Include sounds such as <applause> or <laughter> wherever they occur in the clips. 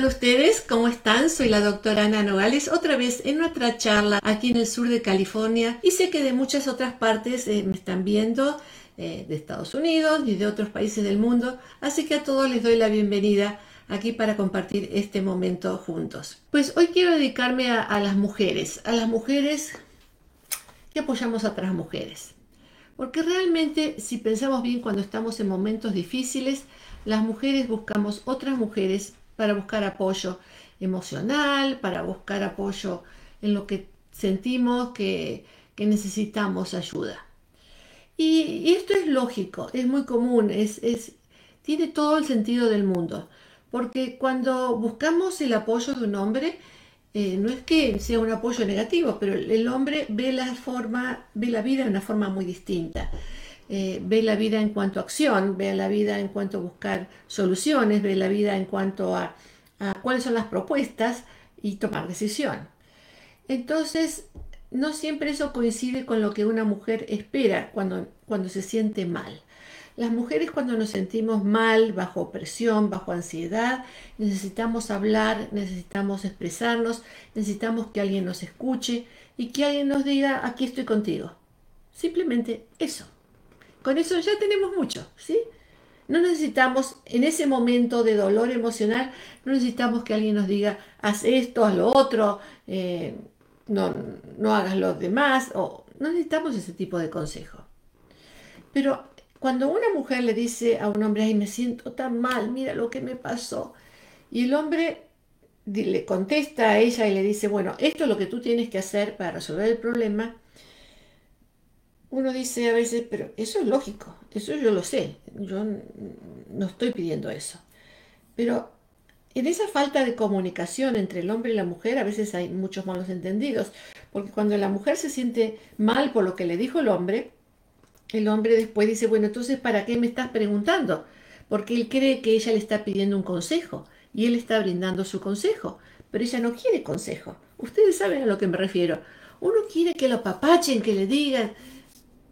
tal ustedes? ¿Cómo están? Soy la doctora Ana Nogales, otra vez en nuestra charla aquí en el sur de California y sé que de muchas otras partes eh, me están viendo, eh, de Estados Unidos y de otros países del mundo, así que a todos les doy la bienvenida aquí para compartir este momento juntos. Pues hoy quiero dedicarme a, a las mujeres, a las mujeres que apoyamos a otras mujeres. Porque realmente si pensamos bien cuando estamos en momentos difíciles, las mujeres buscamos otras mujeres para buscar apoyo emocional, para buscar apoyo en lo que sentimos que, necesitamos ayuda. Y, esto es lógico, es muy común, es, tiene todo el sentido del mundo, porque cuando buscamos el apoyo de un hombre, eh, no es que sea un apoyo negativo, pero el, hombre ve la, forma, ve la vida de una forma muy distinta. Eh, ve la vida en cuanto a acción, ve la vida en cuanto a buscar soluciones, ve la vida en cuanto a, cuáles son las propuestas y tomar decisión. Entonces, no siempre eso coincide con lo que una mujer espera cuando, cuando se siente mal. Las mujeres cuando nos sentimos mal, bajo presión, bajo ansiedad, necesitamos hablar, necesitamos expresarnos, necesitamos que alguien nos escuche y que alguien nos diga, aquí estoy contigo. Simplemente eso. Con eso ya tenemos mucho, ¿sí? No necesitamos, en ese momento de dolor emocional, no necesitamos que alguien nos diga, haz esto, haz lo otro, eh, no, no hagas lo demás, o no necesitamos ese tipo de consejo. Pero cuando una mujer le dice a un hombre, ay, me siento tan mal, mira lo que me pasó, y el hombre le contesta a ella y le dice, bueno, esto es lo que tú tienes que hacer para resolver el problema, uno dice a veces, pero eso es lógico, eso yo lo sé, yo no estoy pidiendo eso. Pero en esa falta de comunicación entre el hombre y la mujer a veces hay muchos malos entendidos, porque cuando la mujer se siente mal por lo que le dijo el hombre, el hombre después dice, bueno, entonces, ¿para qué me estás preguntando? Porque él cree que ella le está pidiendo un consejo y él está brindando su consejo, pero ella no quiere consejo. Ustedes saben a lo que me refiero. Uno quiere que lo papachen, que le digan,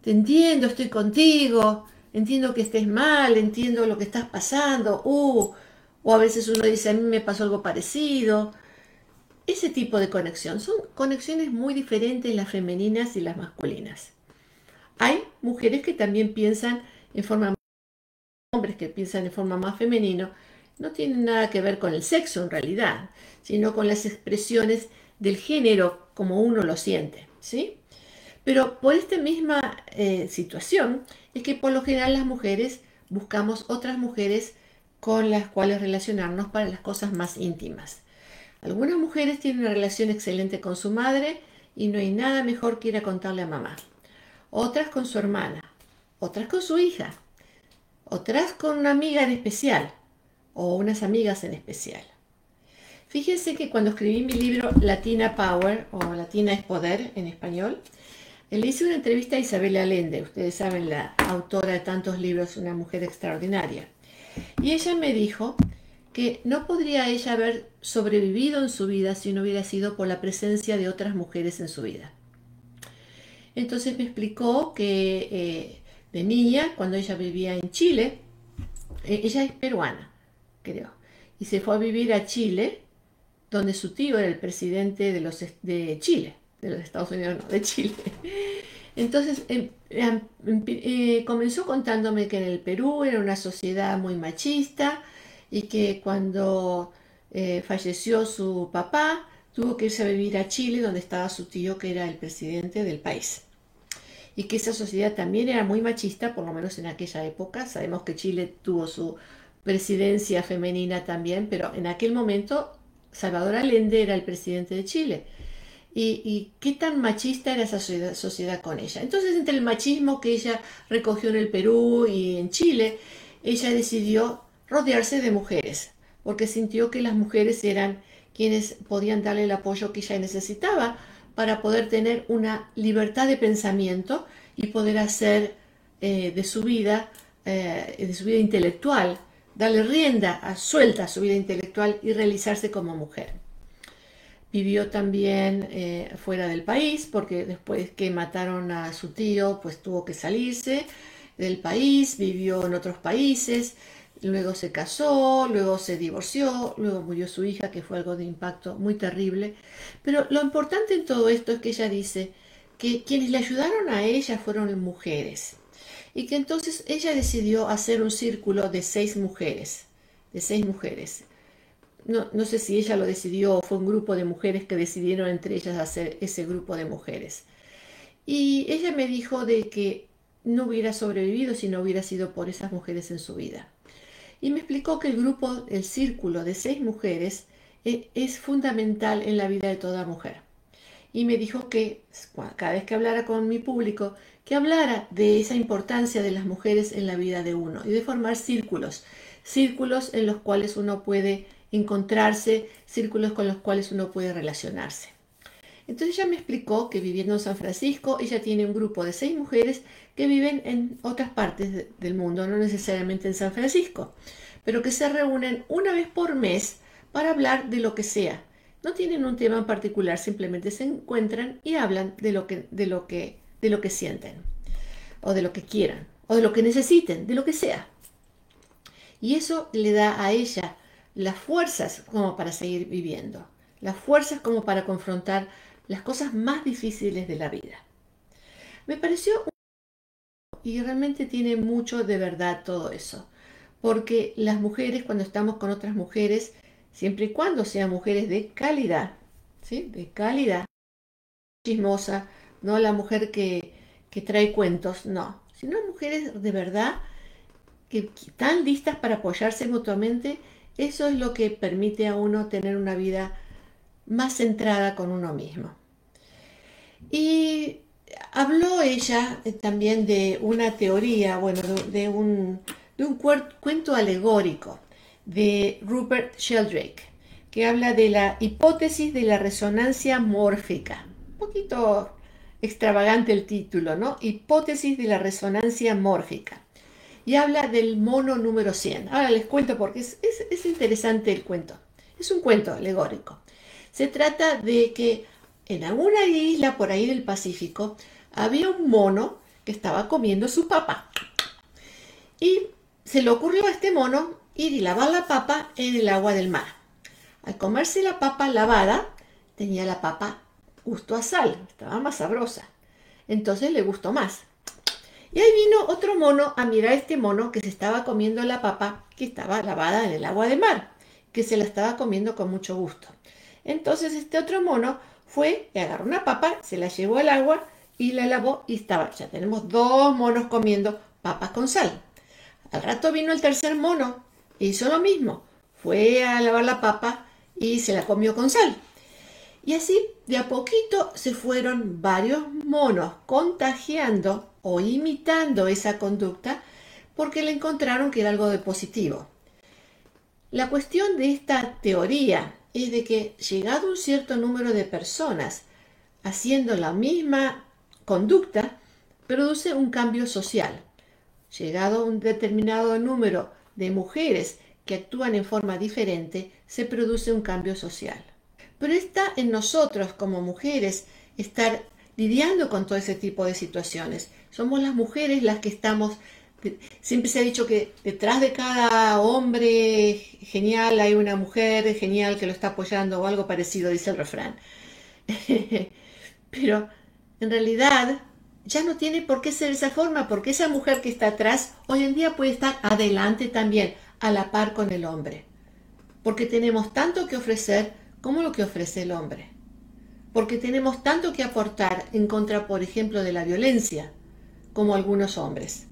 te entiendo, estoy contigo, entiendo que estés mal, entiendo lo que estás pasando, uh, o a veces uno dice, a mí me pasó algo parecido. Ese tipo de conexión son conexiones muy diferentes las femeninas y las masculinas. Hay mujeres que también piensan en forma hombres que piensan en forma más femenino, no tienen nada que ver con el sexo en realidad, sino con las expresiones del género como uno lo siente, ¿sí? Pero por esta misma eh, situación es que por lo general las mujeres buscamos otras mujeres con las cuales relacionarnos para las cosas más íntimas. Algunas mujeres tienen una relación excelente con su madre y no hay nada mejor que ir a contarle a mamá. Otras con su hermana, otras con su hija, otras con una amiga en especial o unas amigas en especial. Fíjense que cuando escribí mi libro Latina Power o Latina es Poder en español, le hice una entrevista a Isabel Allende, ustedes saben, la autora de tantos libros, una mujer extraordinaria. Y ella me dijo que no podría ella haber sobrevivido en su vida si no hubiera sido por la presencia de otras mujeres en su vida. Entonces me explicó que eh, de niña, cuando ella vivía en Chile, eh, ella es peruana, creo, y se fue a vivir a Chile, donde su tío era el presidente de, los, de Chile de los Estados Unidos, no, de Chile. Entonces em, em, eh, comenzó contándome que en el Perú era una sociedad muy machista y que cuando eh, falleció su papá tuvo que irse a vivir a Chile donde estaba su tío que era el presidente del país. Y que esa sociedad también era muy machista, por lo menos en aquella época. Sabemos que Chile tuvo su presidencia femenina también, pero en aquel momento Salvador Allende era el presidente de Chile y, qué tan machista era esa sociedad, con ella. Entonces, entre el machismo que ella recogió en el Perú y en Chile, ella decidió rodearse de mujeres, porque sintió que las mujeres eran quienes podían darle el apoyo que ella necesitaba para poder tener una libertad de pensamiento y poder hacer eh, de su vida, eh, de su vida intelectual, darle rienda suelta a su vida intelectual y realizarse como mujer. Vivió también eh, fuera del país porque después que mataron a su tío, pues tuvo que salirse del país, vivió en otros países. luego se casó, luego se divorció, luego murió su hija, que fue algo de impacto muy terrible. Pero lo importante en todo esto es que ella dice que quienes le ayudaron a ella fueron mujeres y que entonces ella decidió hacer un círculo de seis mujeres, de seis mujeres. No, no sé si ella lo decidió o fue un grupo de mujeres que decidieron entre ellas hacer ese grupo de mujeres. Y ella me dijo de que no hubiera sobrevivido si no hubiera sido por esas mujeres en su vida. Y me explicó que el grupo, el círculo de seis mujeres, e, es fundamental en la vida de toda mujer. Y me dijo que cada vez que hablara con mi público, que hablara de esa importancia de las mujeres en la vida de uno y de formar círculos, círculos en los cuales uno puede encontrarse, círculos con los cuales uno puede relacionarse. Entonces ella me explicó que viviendo en San Francisco, ella tiene un grupo de seis mujeres que viven en otras partes del mundo, no necesariamente en San Francisco, pero que se reúnen una vez por mes para hablar de lo que sea. No tienen un tema en particular, simplemente se encuentran y hablan de lo que, de lo que, de lo que sienten, o de lo que quieran, o de lo que necesiten, de lo que sea. Y eso le da a ella las fuerzas como para seguir viviendo, las fuerzas como para confrontar las cosas más difíciles de la vida. Me pareció y realmente tiene mucho de verdad todo eso, porque las mujeres cuando estamos con otras mujeres, siempre y cuando sean mujeres de calidad, ¿sí? De calidad, chismosa, no la mujer que, que trae cuentos, no, sino mujeres de verdad que están listas para apoyarse mutuamente, eso es lo que permite a uno tener una vida más centrada con uno mismo. Y habló ella eh, también de una teoría, bueno, de un, de un cuento alegórico de Rupert Sheldrake, que habla de la hipótesis de la resonancia mórfica. Un poquito extravagante el título, ¿no? Hipótesis de la resonancia mórfica. Y habla del mono número 100. Ahora les cuento porque es, es interesante el cuento. Es un cuento alegórico. Se trata de que en alguna isla por ahí del Pacífico había un mono que estaba comiendo su papa. Y se le ocurrió a este mono ir y lavar la papa en el agua del mar. Al comerse la papa lavada, tenía la papa gusto a sal, estaba más sabrosa. Entonces le gustó más. Y ahí vino otro mono a mirar a este mono que se estaba comiendo la papa que estaba lavada en el agua del mar, que se la estaba comiendo con mucho gusto. Entonces este otro mono fue y agarró una papa, se la llevó al agua y la lavó y estaba, ya tenemos dos monos comiendo papas con sal. Al rato vino el tercer mono hizo lo mismo, fue a lavar la papa y se la comió con sal. Y así, de a poquito, se fueron varios monos contagiando o imitando esa conducta porque le encontraron que era algo de positivo. La cuestión de esta teoría es de que llegado un cierto número de personas haciendo la misma conducta, produce un cambio social. Llegado un determinado número de mujeres que actúan en forma diferente, se produce un cambio social. Pero está en nosotros como mujeres estar lidiando con todo ese tipo de situaciones. Somos las mujeres las que estamos Siempre se ha dicho que detrás de cada hombre genial hay una mujer genial que lo está apoyando o algo parecido, dice el refrán. <laughs> Pero en realidad ya no tiene por qué ser esa forma, porque esa mujer que está atrás hoy en día puede estar adelante también, a la par con el hombre. Porque tenemos tanto que ofrecer como lo que ofrece el hombre. Porque tenemos tanto que aportar en contra, por ejemplo, de la violencia, como algunos hombres.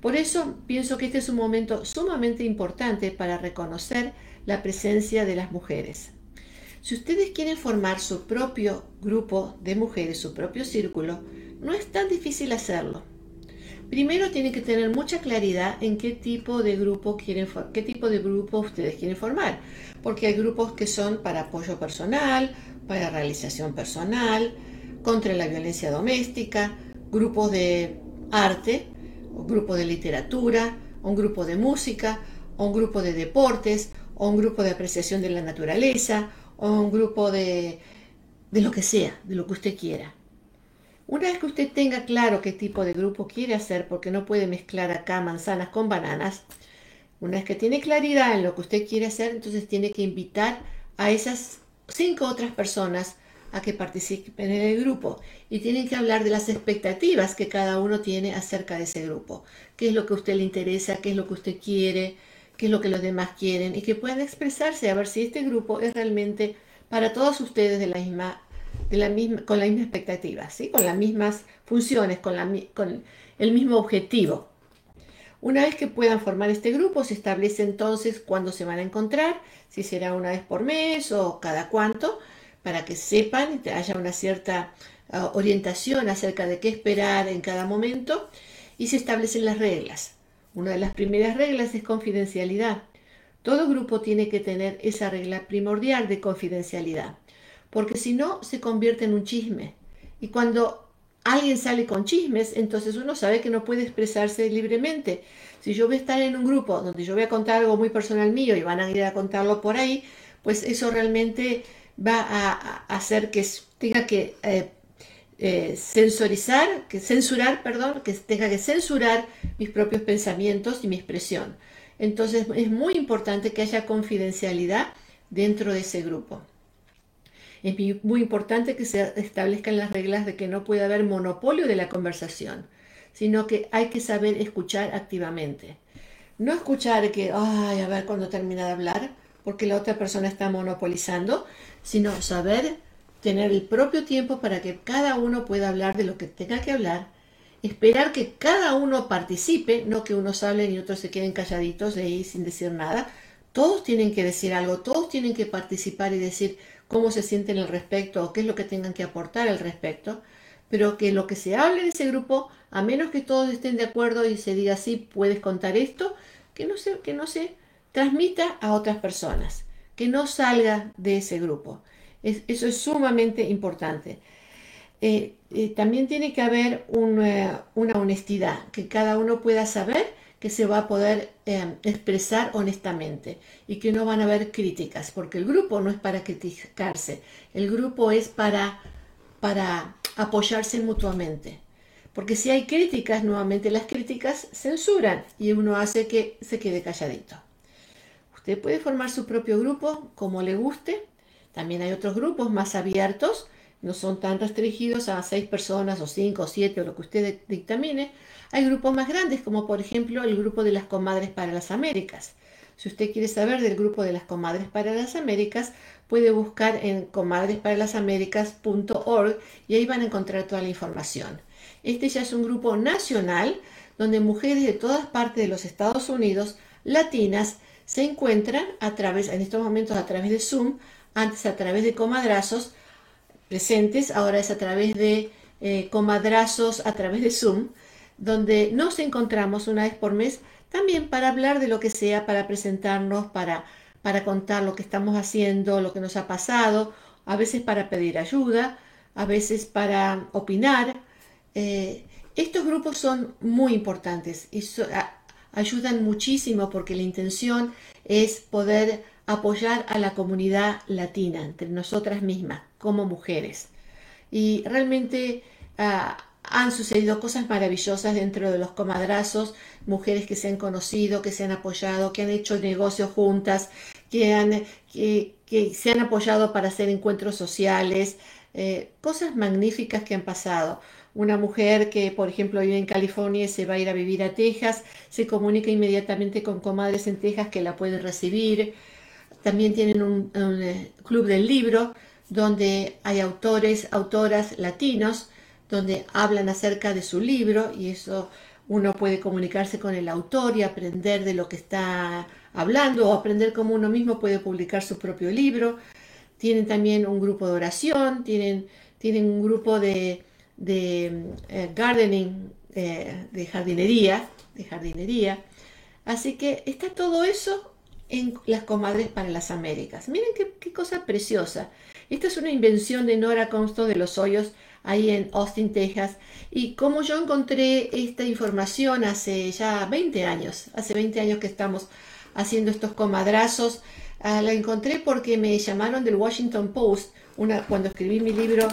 Por eso pienso que este es un momento sumamente importante para reconocer la presencia de las mujeres. Si ustedes quieren formar su propio grupo de mujeres, su propio círculo, no es tan difícil hacerlo. Primero tienen que tener mucha claridad en qué tipo de grupo quieren qué tipo de grupo ustedes quieren formar, porque hay grupos que son para apoyo personal, para realización personal, contra la violencia doméstica, grupos de arte, un grupo de literatura, un grupo de música, un grupo de deportes, un grupo de apreciación de la naturaleza, un grupo de, de lo que sea, de lo que usted quiera. Una vez que usted tenga claro qué tipo de grupo quiere hacer, porque no puede mezclar acá manzanas con bananas, Una vez que tiene claridad en lo que usted quiere hacer, entonces tiene que invitar a esas cinco otras personas a que participen en el grupo y tienen que hablar de las expectativas que cada uno tiene acerca de ese grupo. ¿Qué es lo que a usted le interesa? ¿Qué es lo que usted quiere? ¿Qué es lo que los demás quieren? Y que puedan expresarse a ver si este grupo es realmente para todos ustedes de la misma, con la misma expectativa, ¿sí? con las mismas funciones, con, el mismo objetivo. Una vez que puedan formar este grupo, se establece entonces cuándo se van a encontrar, si será una vez por mes o cada cuánto, para que sepan haya una cierta ah, orientación acerca de qué esperar en cada momento y se establecen las reglas. Una de las primeras reglas es confidencialidad. Todo grupo tiene que tener esa regla primordial de confidencialidad, porque si no se convierte en un chisme. Y cuando alguien sale con chismes, entonces uno sabe que no puede expresarse libremente. Si yo voy a estar en un grupo donde yo voy a contar algo muy personal mío y van a ir a contarlo por ahí, pues eso realmente va a, hacer que tenga que eh, eh, censurar, que censurar, perdón, que tenga que censurar mis propios pensamientos y mi expresión. Entonces es muy importante que haya confidencialidad dentro de ese grupo. Es muy importante que se establezcan las reglas de que no puede haber monopolio de la conversación, sino que hay que saber escuchar activamente. No escuchar que, ay, a ver cuando termina de hablar, porque la otra persona está monopolizando, sino saber tener el propio tiempo para que cada uno pueda hablar de lo que tenga que hablar, esperar que cada uno participe, no que unos hablen y otros se queden calladitos de ahí sin decir nada. Todos tienen que decir algo, todos tienen que participar y decir, cómo se sienten al respecto o qué es lo que tengan que aportar al respecto, pero que lo que se hable en ese grupo, a menos que todos estén de acuerdo y se diga sí, puedes contar esto, que no se, que no se transmita a otras personas, que no salga de ese grupo. eso es sumamente importante. Eh, eh, también tiene que haber una, una honestidad, que cada uno pueda saber que se va a poder em, expresar honestamente y que no van a haber críticas, porque el grupo no es para criticarse, el grupo es para, para apoyarse mutuamente. Porque si hay críticas, nuevamente las críticas censuran y uno hace que se quede calladito. Usted puede formar su propio grupo como le guste. También hay otros grupos más abiertos, no son tan restringidos a seis personas o cinco o siete o lo que usted dictamine, hay grupos más grandes, como por ejemplo el grupo de las comadres para las Américas. Si usted quiere saber del grupo de las comadres para las Américas, puede buscar en comadresparalas.américas.org y ahí van a encontrar toda la información. Este ya es un grupo nacional donde mujeres de todas partes de los Estados Unidos, latinas, se encuentran a través, en estos momentos a través de Zoom, antes a través de comadrazos presentes, ahora es a través de eh, comadrazos a través de Zoom, donde nos encontramos una vez por mes también para hablar de lo que sea, para presentarnos, para, para contar lo que estamos haciendo, lo que nos ha pasado, a veces para pedir ayuda, a veces para opinar. Eh, estos grupos son muy importantes y ayudan muchísimo porque la intención es poder apoyar a la comunidad latina, entre nosotras mismas, como mujeres. Y realmente ah, han sucedido cosas maravillosas dentro de los comadrazos, mujeres que se han conocido, que se han apoyado, que han hecho negocios juntas, que, se han apoyado para hacer encuentros sociales, eh, cosas magníficas que han pasado. Una mujer que, por ejemplo, vive en California y se va a ir a vivir a Texas, se comunica inmediatamente con comadres en Texas que la pueden recibir. También tienen un, un eh, club del libro donde hay autores, autoras latinos donde hablan acerca de su libro y eso uno puede comunicarse con el autor y aprender de lo que está hablando o aprender cómo uno mismo puede publicar su propio libro. Tienen también un grupo de oración, tienen, tienen un grupo de, eh, gardening, eh, de jardinería, de jardinería. Así que está todo eso en las comadres para las Américas. Miren qué, qué cosa preciosa. Esta es una invención de Nora Consto de los Hoyos ahí en Austin, Texas. Y como yo encontré esta información hace ya 20 años, hace 20 años que estamos haciendo estos comadrazos, ah, la encontré porque me llamaron del Washington Post cuando escribí mi libro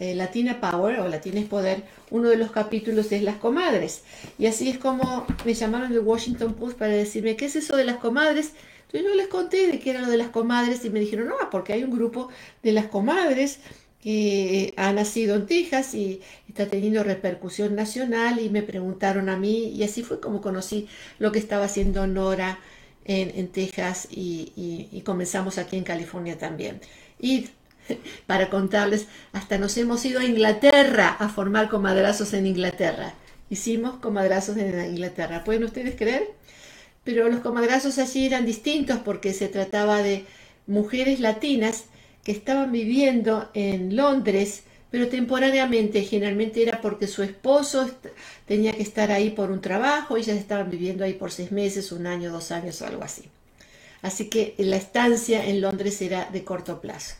eh, Latina Power o Latina es Poder, uno de los capítulos es las comadres. Y así es como me llamaron de Washington Post para decirme, ¿qué es eso de las comadres? Entonces yo les conté de qué era lo de las comadres y me dijeron, no, porque hay un grupo de las comadres que ha nacido en Texas y está teniendo repercusión nacional y me preguntaron a mí y así fue como conocí lo que estaba haciendo Nora en, Texas y, comenzamos aquí en California también. Y <laughs> para contarles, hasta nos hemos ido a Inglaterra a formar comadrazos en Inglaterra. Hicimos comadrazos en Inglaterra, ¿pueden ustedes creer? Pero los comadrazos allí eran distintos porque se trataba de mujeres latinas que estaban viviendo en Londres, pero temporariamente, generalmente era porque su esposo tenía que estar ahí por un trabajo, ellas estaban viviendo ahí por seis meses, un año, dos años o algo así. Así que la estancia en Londres era de corto plazo.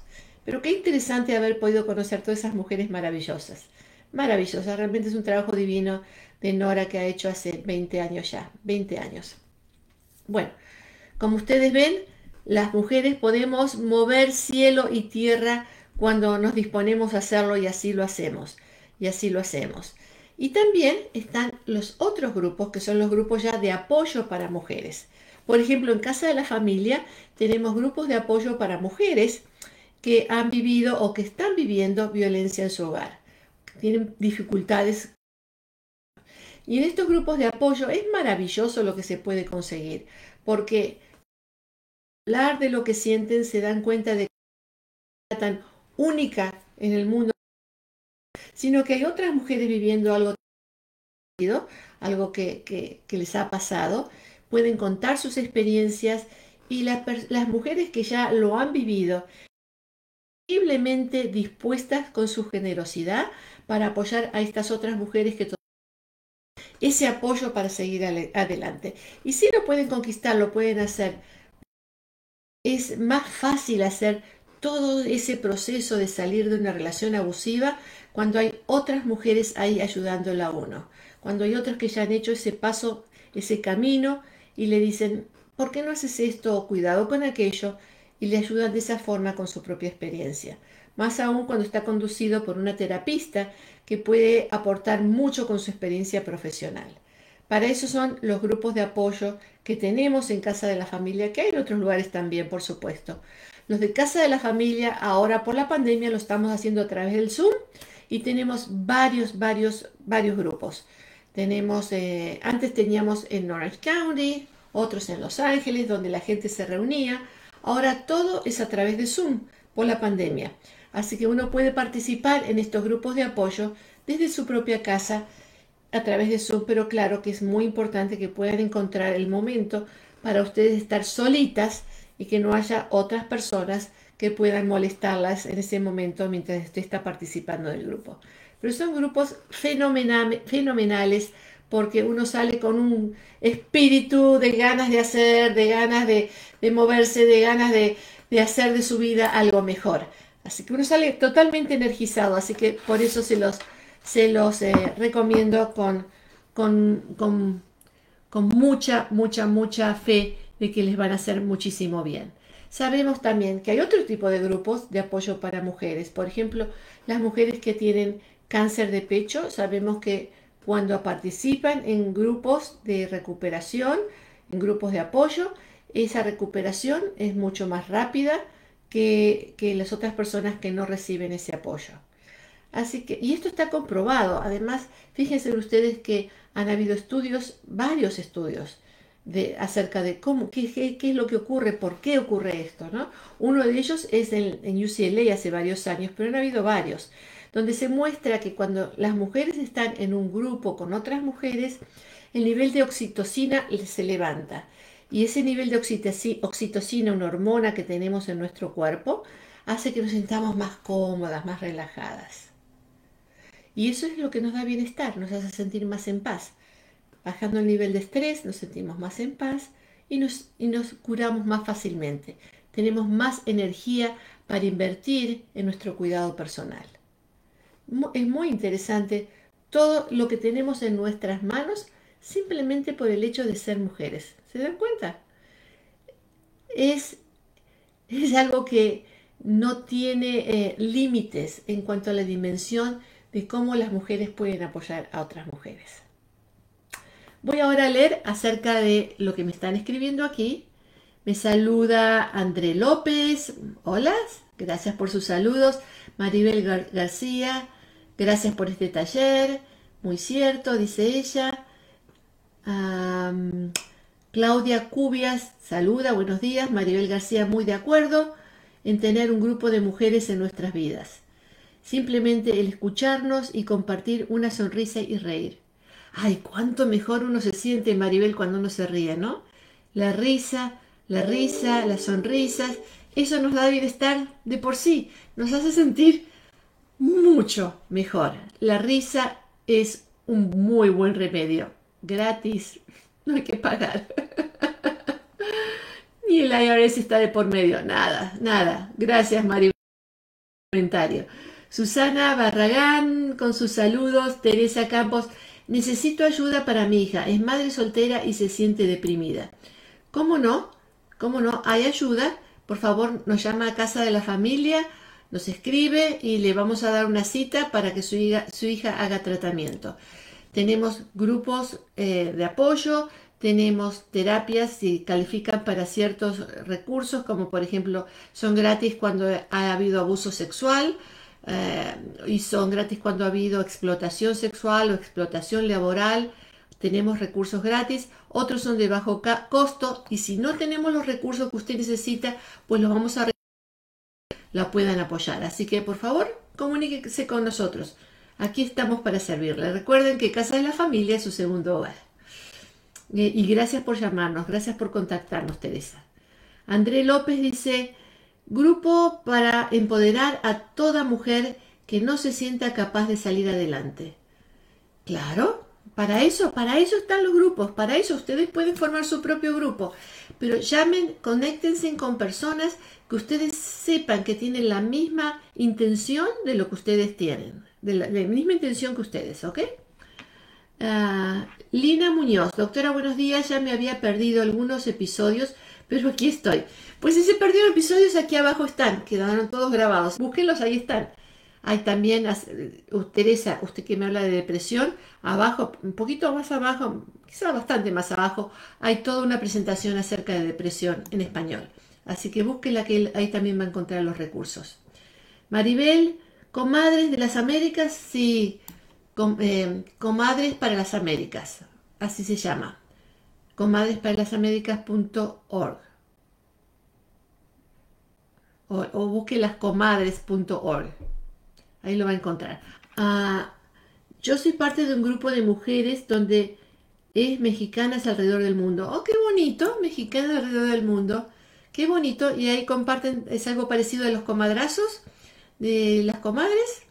Pero qué interesante haber podido conocer todas esas mujeres maravillosas. Maravillosas, realmente es un trabajo divino de Nora que ha hecho hace 20 años ya, 20 años. Bueno, como ustedes ven, las mujeres podemos mover cielo y tierra cuando nos disponemos a hacerlo y así lo hacemos. Y así lo hacemos. Y también están los otros grupos, que son los grupos ya de apoyo para mujeres. Por ejemplo, en Casa de la Familia tenemos grupos de apoyo para mujeres que han vivido o que están viviendo violencia en su hogar. Tienen dificultades. Y en estos grupos de apoyo es maravilloso lo que se puede conseguir, porque hablar de lo que sienten se dan cuenta de que tan única en el mundo, sino que hay otras mujeres viviendo algo algo que, que, les ha pasado, pueden contar sus experiencias y las, las mujeres que ya lo han vivido, increíblemente dispuestas con su generosidad para apoyar a estas otras mujeres que ese apoyo para seguir adelante. Y si lo pueden conquistar, lo pueden hacer es más fácil hacer todo ese proceso de salir de una relación abusiva cuando hay otras mujeres ahí ayudándola a uno. Cuando hay otras que ya han hecho ese paso, ese camino y le dicen, ¿por qué no haces esto? cuidado con aquello. Y le ayudan de esa forma con su propia experiencia. Más aún cuando está conducido por una terapista que puede aportar mucho con su experiencia profesional. Para eso son los grupos de apoyo que tenemos en Casa de la Familia, que hay en otros lugares también, por supuesto. Los de Casa de la Familia, ahora por la pandemia, lo estamos haciendo a través del Zoom y tenemos varios, varios, varios grupos. Tenemos, eh, antes teníamos en Orange County, otros en Los Ángeles, donde la gente se reunía. Ahora todo es a través de Zoom por la pandemia. Así que uno puede participar en estos grupos de apoyo desde su propia casa a través de Zoom, pero claro que es muy importante que puedan encontrar el momento para ustedes estar solitas y que no haya otras personas que puedan molestarlas en ese momento mientras usted está participando del grupo. Pero son grupos fenomenales porque uno sale con un espíritu de ganas de hacer, de ganas de, moverse, de ganas de, de hacer de su vida algo mejor. Así que uno sale totalmente energizado, así que por eso se los se los eh, recomiendo con, con, con, con mucha, mucha, mucha fe de que les van a hacer muchísimo bien. Sabemos también que hay otro tipo de grupos de apoyo para mujeres. Por ejemplo, las mujeres que tienen cáncer de pecho, sabemos que cuando participan en grupos de recuperación, en grupos de apoyo, esa recuperación es mucho más rápida que, que las otras personas que no reciben ese apoyo. Así que, y esto está comprobado. Además, fíjense ustedes que han habido estudios, varios estudios, de, acerca de cómo, qué, qué, es lo que ocurre, por qué ocurre esto. ¿no? Uno de ellos es en, en UCLA hace varios años, pero han habido varios, donde se muestra que cuando las mujeres están en un grupo con otras mujeres, el nivel de oxitocina se levanta. Y ese nivel de oxitocina, una hormona que tenemos en nuestro cuerpo, hace que nos sintamos más cómodas, más relajadas. Y eso es lo que nos da bienestar, nos hace sentir más en paz. Bajando el nivel de estrés, nos sentimos más en paz y nos, y nos curamos más fácilmente. Tenemos más energía para invertir en nuestro cuidado personal. Es muy interesante todo lo que tenemos en nuestras manos simplemente por el hecho de ser mujeres. ¿Se dan cuenta? Es, es algo que, no tiene eh, límites en cuanto a la dimensión de cómo las mujeres pueden apoyar a otras mujeres. Voy ahora a leer acerca de lo que me están escribiendo aquí. Me saluda André López. Hola, gracias por sus saludos. Maribel García, gracias por este taller. Muy cierto, dice ella. Claudia Cubias saluda, buenos días. Maribel García, muy de acuerdo en tener un grupo de mujeres en nuestras vidas. Simplemente el escucharnos y compartir una sonrisa y reír. Ay, cuánto mejor uno se siente, Maribel, cuando uno se ríe, ¿no? La risa, la risa, las sonrisas, eso nos da bienestar de por sí, nos hace sentir mucho mejor. La risa es un muy buen remedio, gratis, <laughs> no hay que pagar. <laughs> Ni el IRS está de por medio, nada, nada. Gracias, Maribel. Comentario. Susana Barragán con sus saludos. Teresa Campos, necesito ayuda para mi hija. Es madre soltera y se siente deprimida. ¿Cómo no? ¿Cómo no? Hay ayuda. Por favor, nos llama a casa de la familia, nos escribe y le vamos a dar una cita para que su hija, su hija haga tratamiento. Tenemos grupos eh, de apoyo, tenemos terapias si califican para ciertos recursos, como por ejemplo son gratis cuando ha habido abuso sexual eh, y son gratis cuando ha habido explotación sexual o explotación laboral. Tenemos recursos gratis, otros son de bajo costo y si no tenemos los recursos que usted necesita, pues los vamos a la puedan apoyar. Así que por favor, comuníquese con nosotros. Aquí estamos para servirle. Recuerden que Casa de la Familia es su segundo hogar. Eh, y gracias por llamarnos, gracias por contactarnos, Teresa. André López dice, grupo para empoderar a toda mujer que no se sienta capaz de salir adelante. Claro, para eso, para eso están los grupos, para eso ustedes pueden formar su propio grupo, pero llamen, conéctense con personas que ustedes sepan que tienen la misma intención de lo que ustedes tienen de la, misma intención que ustedes, ¿ok? Ah, Lina Muñoz, doctora, buenos días, ya me había perdido algunos episodios, pero aquí estoy. Pues si se perdieron episodios, aquí abajo están, quedaron todos grabados. Búsquenlos, ahí están. Hay también, uh, Teresa, usted que me habla de depresión, abajo, un poquito más abajo, quizá bastante más abajo, hay toda una presentación acerca de depresión en español. Así que búsquenla que ahí también va a encontrar los recursos. Maribel, Comadres de las Américas, sí, eh, Comadres para las Américas, así se llama. Comadresparalasaméricas.org o, o busque las comadres.org. Ahí lo va a encontrar. Ah, yo soy parte de un grupo de mujeres donde es mexicanas alrededor del mundo. Oh, qué bonito, mexicanas alrededor del mundo. Qué bonito. Y ahí comparten, es algo parecido a los comadrazos de las comadres.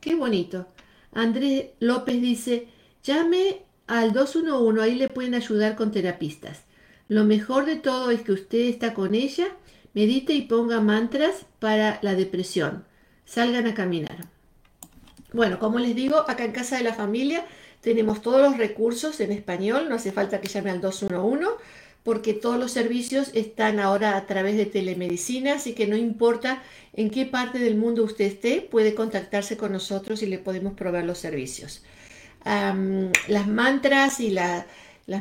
Qué bonito. Andrés López dice, llame al 211, ahí le pueden ayudar con terapistas. Lo mejor de todo es que usted está con ella, medite y ponga mantras para la depresión. Salgan a caminar. Bueno, como les digo, acá en Casa de la Familia tenemos todos los recursos en español, no hace falta que llame al 211 porque todos los servicios están ahora a través de telemedicina, así que no importa en qué parte del mundo usted esté, puede contactarse con nosotros y le podemos proveer los servicios. Las mantras y las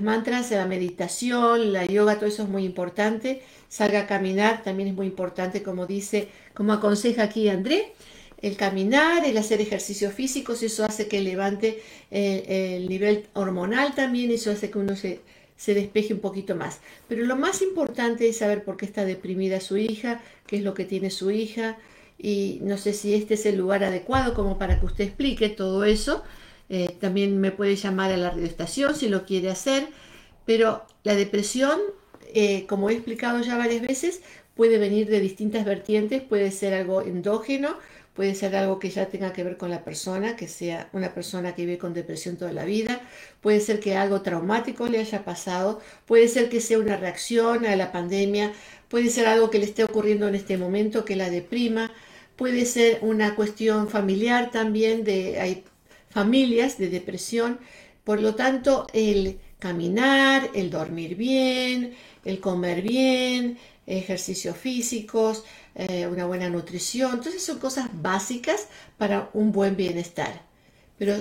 mantras, la meditación, la yoga, todo eso es muy importante. Salga a caminar, también es muy importante, como dice, como aconseja aquí André. El caminar, el hacer ejercicios físicos, eso hace que levante eh, el nivel hormonal también, eso hace que uno se, se despeje un poquito más. Pero lo más importante es saber por qué está deprimida su hija, qué es lo que tiene su hija, y no sé si este es el lugar adecuado como para que usted explique todo eso. Eh, también me puede llamar a la radioestación si lo quiere hacer, pero la depresión, eh, como he explicado ya varias veces, puede venir de distintas vertientes, puede ser algo endógeno, puede ser algo que ya tenga que ver con la persona, que sea una persona que vive con depresión toda la vida, puede ser que algo traumático le haya pasado, puede ser que sea una reacción a la pandemia, puede ser algo que le esté ocurriendo en este momento que la deprima, puede ser una cuestión familiar también, de, hay familias de depresión, por lo tanto el caminar, el dormir bien, el comer bien, ejercicios físicos, eh, una buena nutrición. Entonces son cosas básicas para un buen bienestar. Pero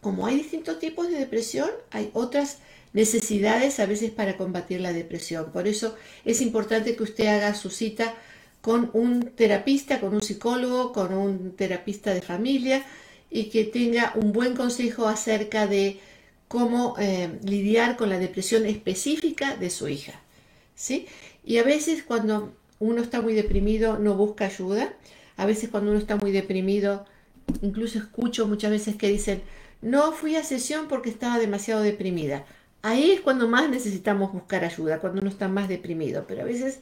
como hay distintos tipos de depresión, hay otras necesidades a veces para combatir la depresión. Por eso es importante que usted haga su cita con un terapista, con un psicólogo, con un terapista de familia y que tenga un buen consejo acerca de cómo eh, lidiar con la depresión específica de su hija. ¿sí? Y a veces cuando uno está muy deprimido no busca ayuda, a veces cuando uno está muy deprimido, incluso escucho muchas veces que dicen, no fui a sesión porque estaba demasiado deprimida. Ahí es cuando más necesitamos buscar ayuda, cuando uno está más deprimido, pero a veces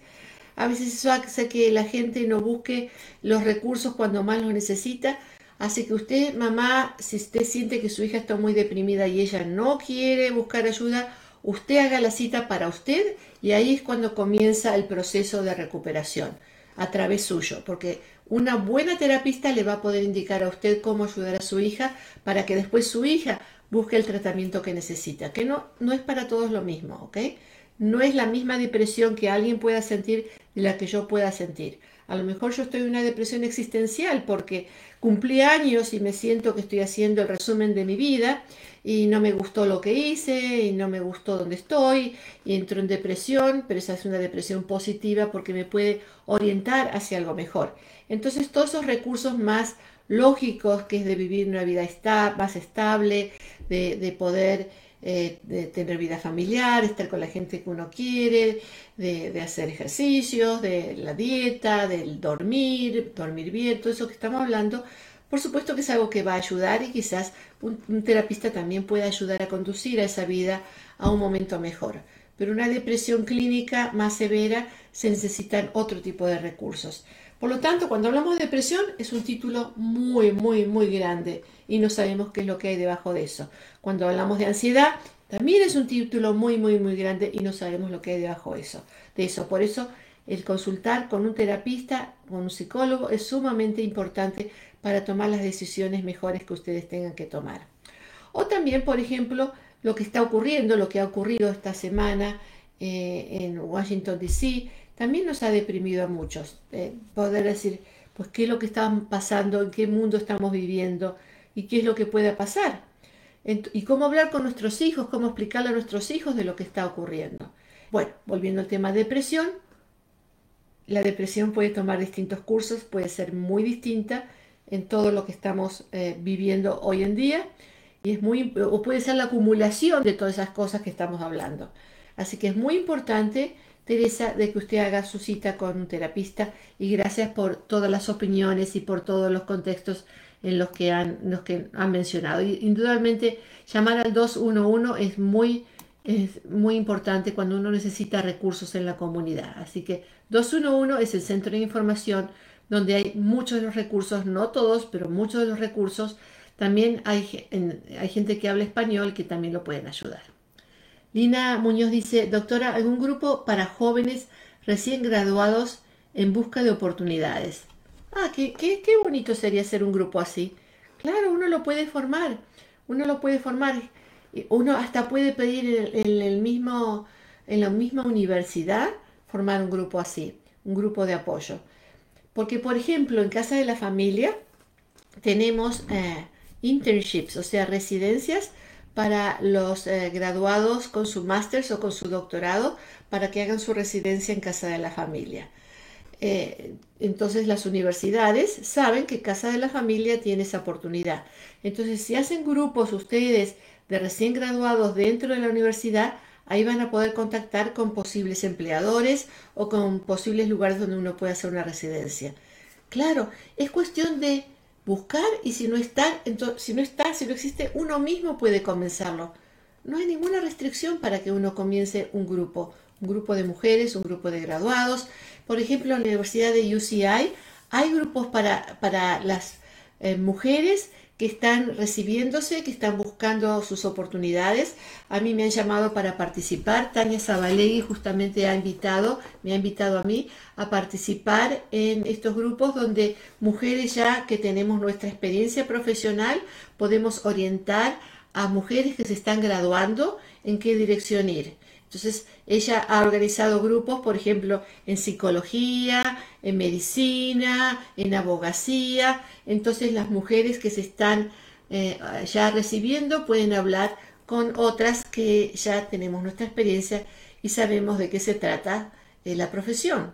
a veces eso hace que la gente no busque los recursos cuando más los necesita. Así que usted, mamá, si usted siente que su hija está muy deprimida y ella no quiere buscar ayuda, usted haga la cita para usted y ahí es cuando comienza el proceso de recuperación a través suyo, porque una buena terapista le va a poder indicar a usted cómo ayudar a su hija para que después su hija busque el tratamiento que necesita, que no, no es para todos lo mismo, ¿ok? No es la misma depresión que alguien pueda sentir de la que yo pueda sentir. A lo mejor yo estoy en una depresión existencial porque cumplí años y me siento que estoy haciendo el resumen de mi vida y no me gustó lo que hice y no me gustó donde estoy y entro en depresión, pero esa es una depresión positiva porque me puede orientar hacia algo mejor. Entonces todos esos recursos más lógicos que es de vivir una vida más estable, de, de poder eh, de tener vida familiar, estar con la gente que uno quiere, de, hacer ejercicios, de la dieta, del dormir, dormir bien, todo eso que estamos hablando, por supuesto que es algo que va a ayudar y quizás un, un terapista también pueda ayudar a conducir a esa vida a un momento mejor. Pero una depresión clínica más severa se necesitan otro tipo de recursos. Por lo tanto, cuando hablamos de depresión es un título muy, muy, muy grande y no sabemos qué es lo que hay debajo de eso. Cuando hablamos de ansiedad, también es un título muy, muy, muy grande y no sabemos lo que hay debajo de eso. De eso. Por eso, el consultar con un terapista, con un psicólogo, es sumamente importante para tomar las decisiones mejores que ustedes tengan que tomar. O también, por ejemplo, lo que está ocurriendo, lo que ha ocurrido esta semana eh, en Washington, D.C., también nos ha deprimido a muchos. Eh, poder decir, pues, qué es lo que está pasando, en qué mundo estamos viviendo y qué es lo que pueda pasar. y cómo hablar con nuestros hijos, cómo explicarle a nuestros hijos de lo que está ocurriendo. Bueno, volviendo al tema de depresión, la depresión puede tomar distintos cursos, puede ser muy distinta en todo lo que estamos eh, viviendo hoy en día y es muy o puede ser la acumulación de todas esas cosas que estamos hablando. Así que es muy importante Teresa, de que usted haga su cita con un terapista y gracias por todas las opiniones y por todos los contextos en los que han, los que han mencionado. Y, indudablemente, llamar al 211 es muy, es muy importante cuando uno necesita recursos en la comunidad. Así que 211 es el centro de información donde hay muchos de los recursos, no todos, pero muchos de los recursos. También hay, hay gente que habla español que también lo pueden ayudar. Lina Muñoz dice, doctora, ¿algún grupo para jóvenes recién graduados en busca de oportunidades? Ah, qué, qué, qué bonito sería ser un grupo así. Claro, uno lo puede formar, uno lo puede formar. Uno hasta puede pedir en, el mismo, en la misma universidad formar un grupo así, un grupo de apoyo. Porque, por ejemplo, en Casa de la Familia tenemos eh, internships, o sea, residencias para los eh, graduados con su máster o con su doctorado para que hagan su residencia en casa de la familia. Eh, entonces las universidades saben que Casa de la Familia tiene esa oportunidad. Entonces si hacen grupos ustedes de recién graduados dentro de la universidad, ahí van a poder contactar con posibles empleadores o con posibles lugares donde uno puede hacer una residencia. Claro, es cuestión de buscar y si no está, entonces, si no está, si no existe, uno mismo puede comenzarlo. No hay ninguna restricción para que uno comience un grupo, un grupo de mujeres, un grupo de graduados. Por ejemplo, en la Universidad de UCI hay grupos para, para las eh, mujeres que están recibiéndose, que están buscando sus oportunidades. A mí me han llamado para participar. Tania Zabalegui justamente ha invitado, me ha invitado a mí a participar en estos grupos donde mujeres ya que tenemos nuestra experiencia profesional podemos orientar a mujeres que se están graduando en qué dirección ir. Entonces, ella ha organizado grupos, por ejemplo, en psicología, en medicina, en abogacía. Entonces, las mujeres que se están eh, ya recibiendo pueden hablar con otras que ya tenemos nuestra experiencia y sabemos de qué se trata eh, la profesión.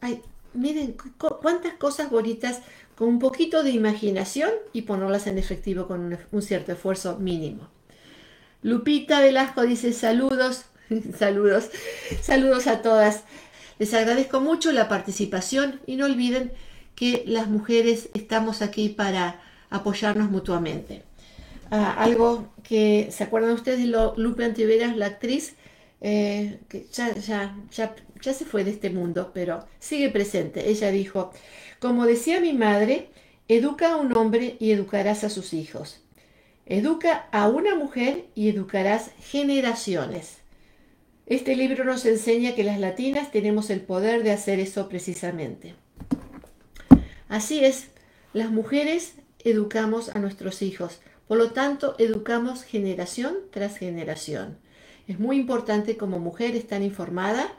Ay, miren cuántas cosas bonitas con un poquito de imaginación y ponerlas en efectivo con un cierto esfuerzo mínimo. Lupita Velasco dice saludos, <laughs> saludos, saludos a todas. Les agradezco mucho la participación y no olviden que las mujeres estamos aquí para apoyarnos mutuamente. Ah, algo que, ¿se acuerdan ustedes Lupe Antiveras, la actriz? Eh, que ya se fue de este mundo, pero sigue presente. Ella dijo, como decía mi madre, educa a un hombre y educarás a sus hijos. Educa a una mujer y educarás generaciones. Este libro nos enseña que las latinas tenemos el poder de hacer eso precisamente. Así es, las mujeres educamos a nuestros hijos, por lo tanto educamos generación tras generación. Es muy importante como mujer estar informada,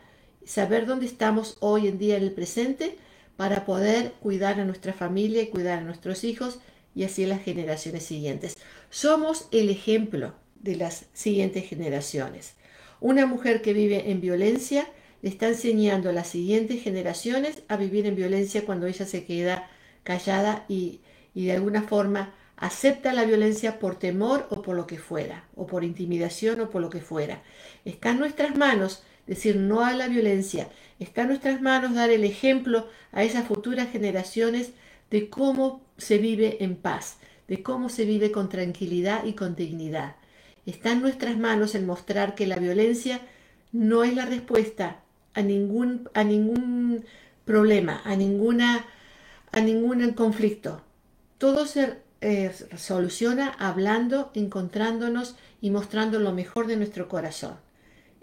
saber dónde estamos hoy en día en el presente para poder cuidar a nuestra familia y cuidar a nuestros hijos y así a las generaciones siguientes. Somos el ejemplo de las siguientes generaciones. Una mujer que vive en violencia le está enseñando a las siguientes generaciones a vivir en violencia cuando ella se queda callada y, de alguna forma acepta la violencia por temor o por lo que fuera, o por intimidación o por lo que fuera. Está en nuestras manos decir no a la violencia, está en nuestras manos dar el ejemplo a esas futuras generaciones de cómo se vive en paz, de cómo se vive con tranquilidad y con dignidad. Está en nuestras manos el mostrar que la violencia no es la respuesta a ningún, a ningún problema, a, ninguna, a ningún conflicto. Todo se eh, soluciona hablando, encontrándonos y mostrando lo mejor de nuestro corazón.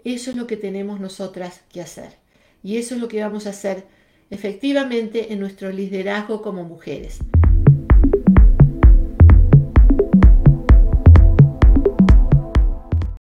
Eso es lo que tenemos nosotras que hacer. Y eso es lo que vamos a hacer efectivamente en nuestro liderazgo como mujeres.